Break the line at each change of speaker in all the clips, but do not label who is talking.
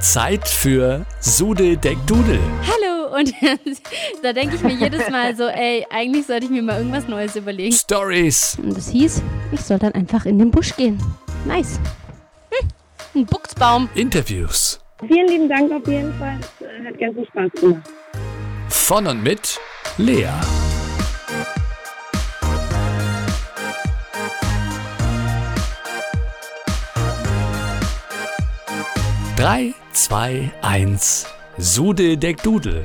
Zeit für Sude Deck Dudel.
Hallo und da denke ich mir jedes Mal so, ey, eigentlich sollte ich mir mal irgendwas Neues überlegen.
Stories.
Und das hieß, ich soll dann einfach in den Busch gehen. Nice. Hm, ein Buchsbaum.
Interviews.
Vielen lieben Dank auf jeden Fall. Es äh, hat ganz viel Spaß gemacht.
Von und mit Lea. Drei, zwei, eins. Sude Deck Dudel.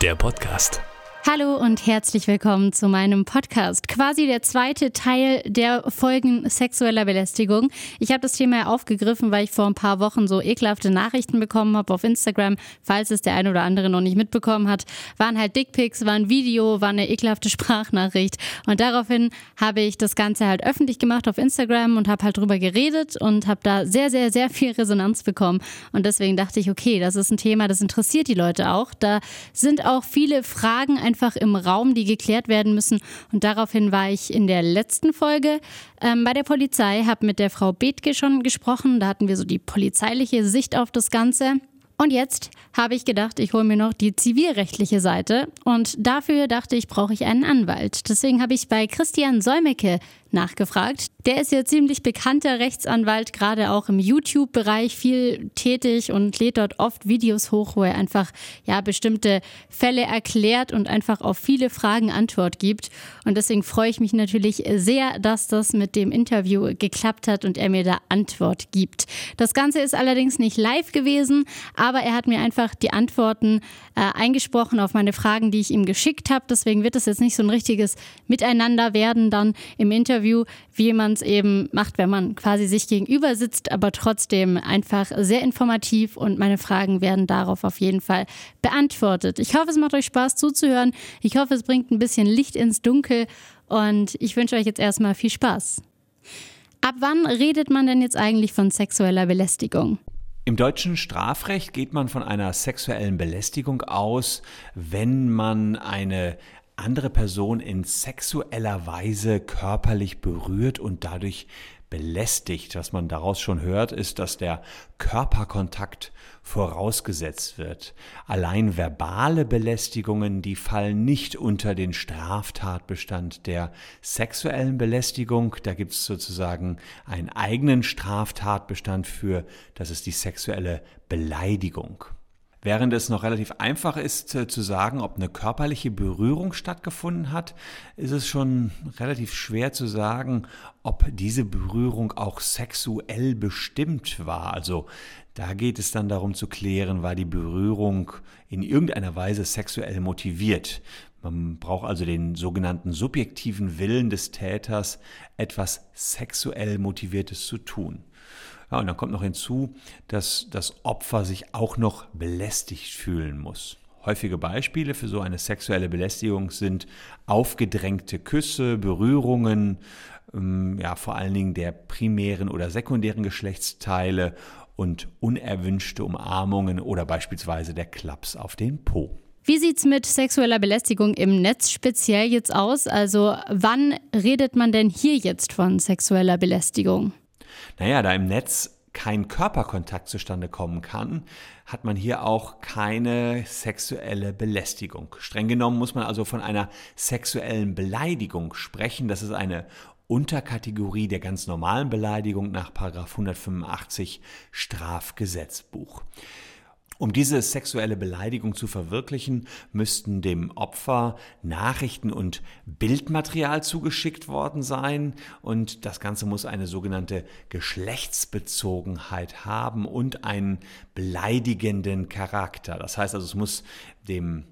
Der Podcast.
Hallo und herzlich willkommen zu meinem Podcast. Quasi der zweite Teil der Folgen sexueller Belästigung. Ich habe das Thema aufgegriffen, weil ich vor ein paar Wochen so ekelhafte Nachrichten bekommen habe auf Instagram. Falls es der eine oder andere noch nicht mitbekommen hat, waren halt Dickpics, war ein Video, war eine ekelhafte Sprachnachricht. Und daraufhin habe ich das Ganze halt öffentlich gemacht auf Instagram und habe halt drüber geredet und habe da sehr, sehr, sehr viel Resonanz bekommen. Und deswegen dachte ich, okay, das ist ein Thema, das interessiert die Leute auch. Da sind auch viele Fragen einfach einfach im Raum, die geklärt werden müssen. Und daraufhin war ich in der letzten Folge ähm, bei der Polizei, habe mit der Frau Bethke schon gesprochen. Da hatten wir so die polizeiliche Sicht auf das Ganze. Und jetzt habe ich gedacht, ich hole mir noch die zivilrechtliche Seite. Und dafür dachte ich, brauche ich einen Anwalt. Deswegen habe ich bei Christian Säumecke nachgefragt. Der ist ja ziemlich bekannter Rechtsanwalt, gerade auch im YouTube-Bereich viel tätig und lädt dort oft Videos hoch, wo er einfach ja bestimmte Fälle erklärt und einfach auf viele Fragen Antwort gibt. Und deswegen freue ich mich natürlich sehr, dass das mit dem Interview geklappt hat und er mir da Antwort gibt. Das Ganze ist allerdings nicht live gewesen, aber er hat mir einfach die Antworten äh, eingesprochen auf meine Fragen, die ich ihm geschickt habe. Deswegen wird es jetzt nicht so ein richtiges Miteinander werden dann im Interview Interview, wie man es eben macht, wenn man quasi sich gegenüber sitzt, aber trotzdem einfach sehr informativ und meine Fragen werden darauf auf jeden Fall beantwortet. Ich hoffe, es macht euch Spaß zuzuhören. Ich hoffe, es bringt ein bisschen Licht ins Dunkel und ich wünsche euch jetzt erstmal viel Spaß. Ab wann redet man denn jetzt eigentlich von sexueller Belästigung?
Im deutschen Strafrecht geht man von einer sexuellen Belästigung aus, wenn man eine andere Person in sexueller Weise körperlich berührt und dadurch belästigt. Was man daraus schon hört, ist, dass der Körperkontakt vorausgesetzt wird. Allein verbale Belästigungen, die fallen nicht unter den Straftatbestand der sexuellen Belästigung. Da gibt es sozusagen einen eigenen Straftatbestand für, das ist die sexuelle Beleidigung. Während es noch relativ einfach ist äh, zu sagen, ob eine körperliche Berührung stattgefunden hat, ist es schon relativ schwer zu sagen, ob diese Berührung auch sexuell bestimmt war. Also da geht es dann darum zu klären, war die Berührung in irgendeiner Weise sexuell motiviert. Man braucht also den sogenannten subjektiven Willen des Täters, etwas sexuell Motiviertes zu tun. Ja, und dann kommt noch hinzu, dass das Opfer sich auch noch belästigt fühlen muss. Häufige Beispiele für so eine sexuelle Belästigung sind aufgedrängte Küsse, Berührungen, ähm, ja, vor allen Dingen der primären oder sekundären Geschlechtsteile und unerwünschte Umarmungen oder beispielsweise der Klaps auf den Po.
Wie sieht es mit sexueller Belästigung im Netz speziell jetzt aus? Also wann redet man denn hier jetzt von sexueller Belästigung?
Naja, da im Netz kein Körperkontakt zustande kommen kann, hat man hier auch keine sexuelle Belästigung. Streng genommen muss man also von einer sexuellen Beleidigung sprechen. Das ist eine Unterkategorie der ganz normalen Beleidigung nach 185 Strafgesetzbuch. Um diese sexuelle Beleidigung zu verwirklichen, müssten dem Opfer Nachrichten und Bildmaterial zugeschickt worden sein und das Ganze muss eine sogenannte Geschlechtsbezogenheit haben und einen beleidigenden Charakter. Das heißt also, es muss dem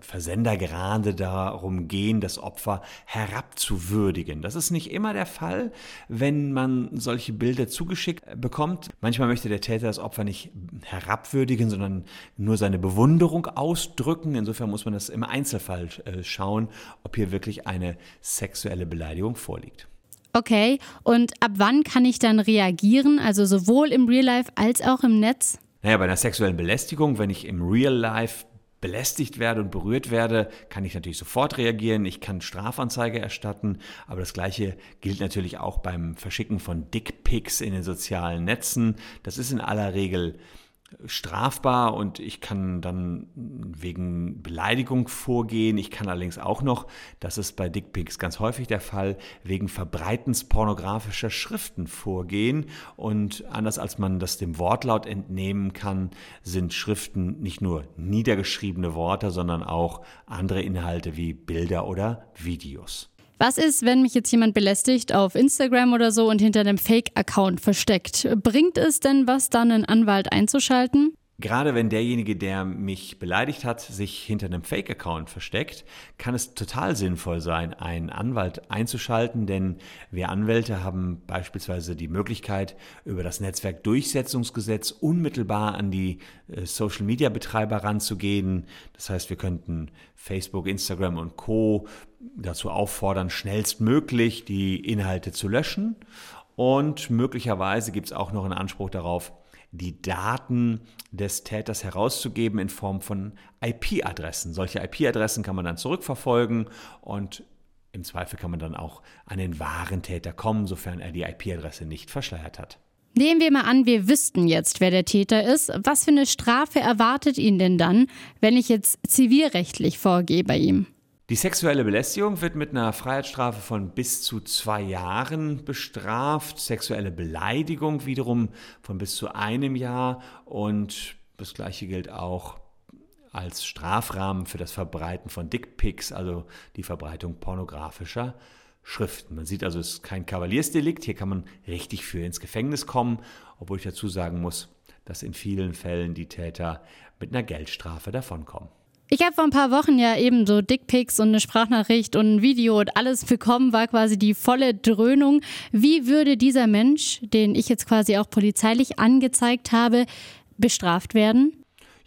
Versender gerade darum gehen, das Opfer herabzuwürdigen. Das ist nicht immer der Fall, wenn man solche Bilder zugeschickt bekommt. Manchmal möchte der Täter das Opfer nicht herabwürdigen, sondern nur seine Bewunderung ausdrücken. Insofern muss man das im Einzelfall äh, schauen, ob hier wirklich eine sexuelle Beleidigung vorliegt.
Okay, und ab wann kann ich dann reagieren? Also sowohl im Real Life als auch im Netz?
Naja, bei einer sexuellen Belästigung, wenn ich im Real Life belästigt werde und berührt werde, kann ich natürlich sofort reagieren. Ich kann Strafanzeige erstatten, aber das Gleiche gilt natürlich auch beim Verschicken von Dickpics in den sozialen Netzen. Das ist in aller Regel strafbar und ich kann dann wegen Beleidigung vorgehen. Ich kann allerdings auch noch, das ist bei Dickpics ganz häufig der Fall, wegen Verbreitens pornografischer Schriften vorgehen. Und anders als man das dem Wortlaut entnehmen kann, sind Schriften nicht nur niedergeschriebene Worte, sondern auch andere Inhalte wie Bilder oder Videos.
Was ist, wenn mich jetzt jemand belästigt auf Instagram oder so und hinter einem Fake-Account versteckt? Bringt es denn was, dann einen Anwalt einzuschalten?
Gerade wenn derjenige, der mich beleidigt hat, sich hinter einem Fake-Account versteckt, kann es total sinnvoll sein, einen Anwalt einzuschalten, denn wir Anwälte haben beispielsweise die Möglichkeit, über das Netzwerkdurchsetzungsgesetz unmittelbar an die äh, Social-Media-Betreiber ranzugehen. Das heißt, wir könnten Facebook, Instagram und Co dazu auffordern, schnellstmöglich die Inhalte zu löschen. Und möglicherweise gibt es auch noch einen Anspruch darauf, die Daten des Täters herauszugeben in Form von IP-Adressen. Solche IP-Adressen kann man dann zurückverfolgen und im Zweifel kann man dann auch an den wahren Täter kommen, sofern er die IP-Adresse nicht verschleiert hat.
Nehmen wir mal an, wir wüssten jetzt, wer der Täter ist. Was für eine Strafe erwartet ihn denn dann, wenn ich jetzt zivilrechtlich vorgehe bei ihm?
Die sexuelle Belästigung wird mit einer Freiheitsstrafe von bis zu zwei Jahren bestraft, sexuelle Beleidigung wiederum von bis zu einem Jahr und das gleiche gilt auch als Strafrahmen für das Verbreiten von Dickpics, also die Verbreitung pornografischer Schriften. Man sieht also, es ist kein Kavaliersdelikt, hier kann man richtig für ins Gefängnis kommen, obwohl ich dazu sagen muss, dass in vielen Fällen die Täter mit einer Geldstrafe davonkommen.
Ich habe vor ein paar Wochen ja eben so Dickpics und eine Sprachnachricht und ein Video und alles bekommen, war quasi die volle Dröhnung. Wie würde dieser Mensch, den ich jetzt quasi auch polizeilich angezeigt habe, bestraft werden?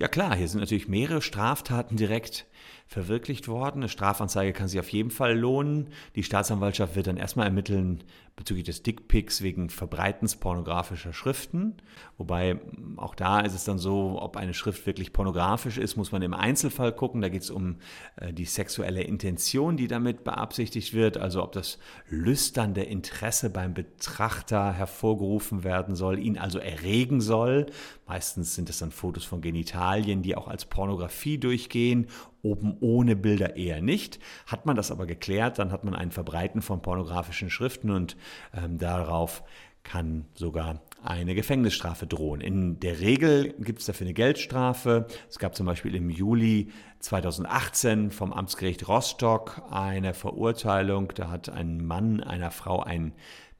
Ja klar, hier sind natürlich mehrere Straftaten direkt verwirklicht worden. Eine Strafanzeige kann sich auf jeden Fall lohnen. Die Staatsanwaltschaft wird dann erstmal ermitteln bezüglich des Dickpics wegen Verbreitens pornografischer Schriften. Wobei auch da ist es dann so, ob eine Schrift wirklich pornografisch ist, muss man im Einzelfall gucken. Da geht es um äh, die sexuelle Intention, die damit beabsichtigt wird. Also ob das lüsternde Interesse beim Betrachter hervorgerufen werden soll, ihn also erregen soll. Meistens sind es dann Fotos von Genitalien, die auch als Pornografie durchgehen oben ohne Bilder eher nicht. Hat man das aber geklärt, dann hat man ein Verbreiten von pornografischen Schriften und ähm, darauf kann sogar eine Gefängnisstrafe drohen. In der Regel gibt es dafür eine Geldstrafe. Es gab zum Beispiel im Juli 2018 vom Amtsgericht Rostock eine Verurteilung. Da hat ein Mann einer Frau ein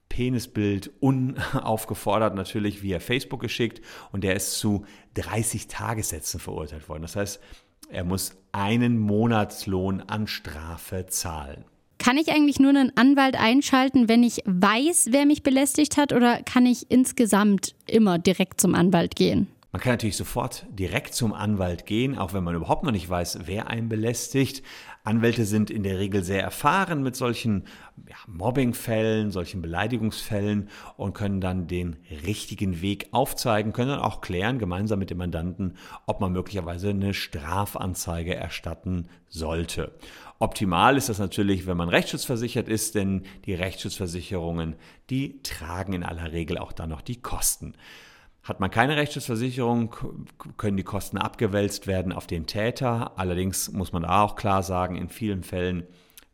Penisbild unaufgefordert natürlich via Facebook geschickt und der ist zu 30 Tagessätzen verurteilt worden. Das heißt, er muss einen Monatslohn an Strafe zahlen.
Kann ich eigentlich nur einen Anwalt einschalten, wenn ich weiß, wer mich belästigt hat, oder kann ich insgesamt immer direkt zum Anwalt gehen?
Man kann natürlich sofort direkt zum Anwalt gehen, auch wenn man überhaupt noch nicht weiß, wer einen belästigt. Anwälte sind in der Regel sehr erfahren mit solchen ja, Mobbingfällen, solchen Beleidigungsfällen und können dann den richtigen Weg aufzeigen, können dann auch klären, gemeinsam mit dem Mandanten, ob man möglicherweise eine Strafanzeige erstatten sollte. Optimal ist das natürlich, wenn man rechtsschutzversichert ist, denn die Rechtsschutzversicherungen, die tragen in aller Regel auch dann noch die Kosten. Hat man keine Rechtsschutzversicherung, können die Kosten abgewälzt werden auf den Täter. Allerdings muss man da auch klar sagen, in vielen Fällen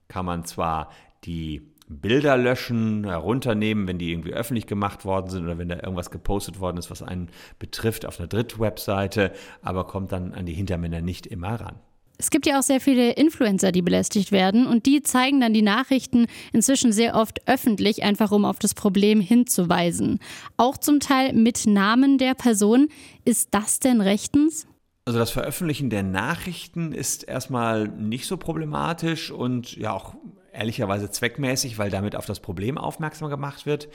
kann man zwar die Bilder löschen, herunternehmen, wenn die irgendwie öffentlich gemacht worden sind oder wenn da irgendwas gepostet worden ist, was einen betrifft auf einer Drittwebseite, aber kommt dann an die Hintermänner nicht immer ran.
Es gibt ja auch sehr viele Influencer, die belästigt werden und die zeigen dann die Nachrichten inzwischen sehr oft öffentlich, einfach um auf das Problem hinzuweisen. Auch zum Teil mit Namen der Person. Ist das denn rechtens?
Also das Veröffentlichen der Nachrichten ist erstmal nicht so problematisch und ja auch ehrlicherweise zweckmäßig, weil damit auf das Problem aufmerksam gemacht wird.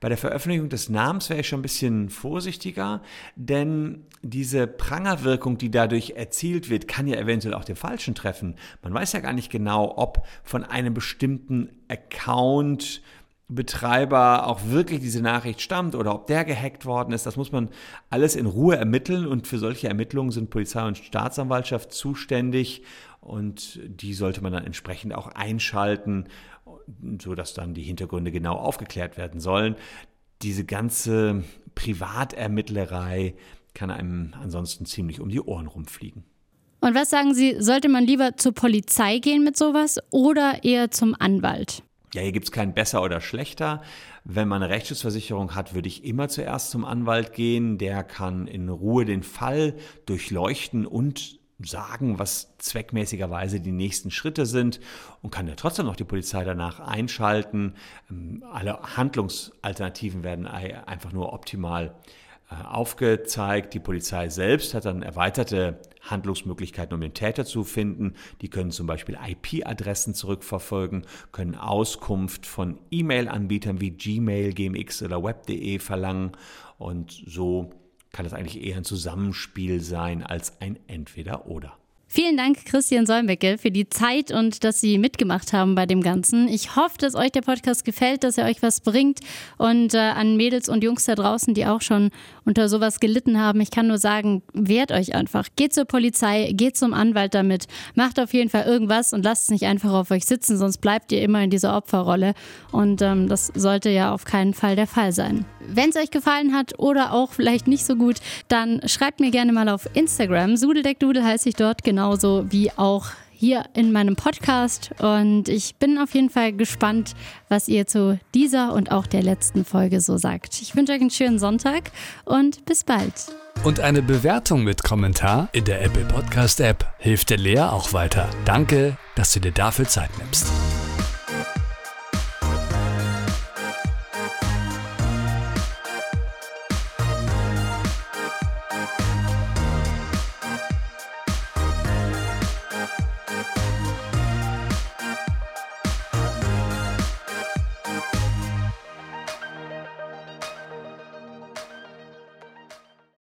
Bei der Veröffentlichung des Namens wäre ich schon ein bisschen vorsichtiger, denn diese Prangerwirkung, die dadurch erzielt wird, kann ja eventuell auch den Falschen treffen. Man weiß ja gar nicht genau, ob von einem bestimmten Account Betreiber auch wirklich diese Nachricht stammt oder ob der gehackt worden ist. Das muss man alles in Ruhe ermitteln und für solche Ermittlungen sind Polizei und Staatsanwaltschaft zuständig und die sollte man dann entsprechend auch einschalten, sodass dann die Hintergründe genau aufgeklärt werden sollen. Diese ganze Privatermittlerei, kann einem ansonsten ziemlich um die Ohren rumfliegen.
Und was sagen Sie, sollte man lieber zur Polizei gehen mit sowas oder eher zum Anwalt?
Ja, hier gibt es kein besser oder schlechter. Wenn man eine Rechtsschutzversicherung hat, würde ich immer zuerst zum Anwalt gehen. Der kann in Ruhe den Fall durchleuchten und sagen, was zweckmäßigerweise die nächsten Schritte sind und kann ja trotzdem noch die Polizei danach einschalten. Ähm, alle Handlungsalternativen werden einfach nur optimal aufgezeigt. Die Polizei selbst hat dann erweiterte Handlungsmöglichkeiten, um den Täter zu finden. Die können zum Beispiel IP-Adressen zurückverfolgen, können Auskunft von E-Mail-Anbietern wie Gmail, GMX oder Web.de verlangen und so kann es eigentlich eher ein Zusammenspiel sein als ein Entweder-Oder.
Vielen Dank, Christian Solmecke, für die Zeit und dass Sie mitgemacht haben bei dem Ganzen. Ich hoffe, dass euch der Podcast gefällt, dass er euch was bringt. Und äh, an Mädels und Jungs da draußen, die auch schon unter sowas gelitten haben, ich kann nur sagen, wehrt euch einfach. Geht zur Polizei, geht zum Anwalt damit, macht auf jeden Fall irgendwas und lasst es nicht einfach auf euch sitzen, sonst bleibt ihr immer in dieser Opferrolle. Und ähm, das sollte ja auf keinen Fall der Fall sein. Wenn es euch gefallen hat oder auch vielleicht nicht so gut, dann schreibt mir gerne mal auf Instagram. Sudeldeckdudel heiße ich dort genau genauso wie auch hier in meinem Podcast. Und ich bin auf jeden Fall gespannt, was ihr zu dieser und auch der letzten Folge so sagt. Ich wünsche euch einen schönen Sonntag und bis bald.
Und eine Bewertung mit Kommentar in der Apple Podcast App hilft der Lea auch weiter. Danke, dass du dir dafür Zeit nimmst.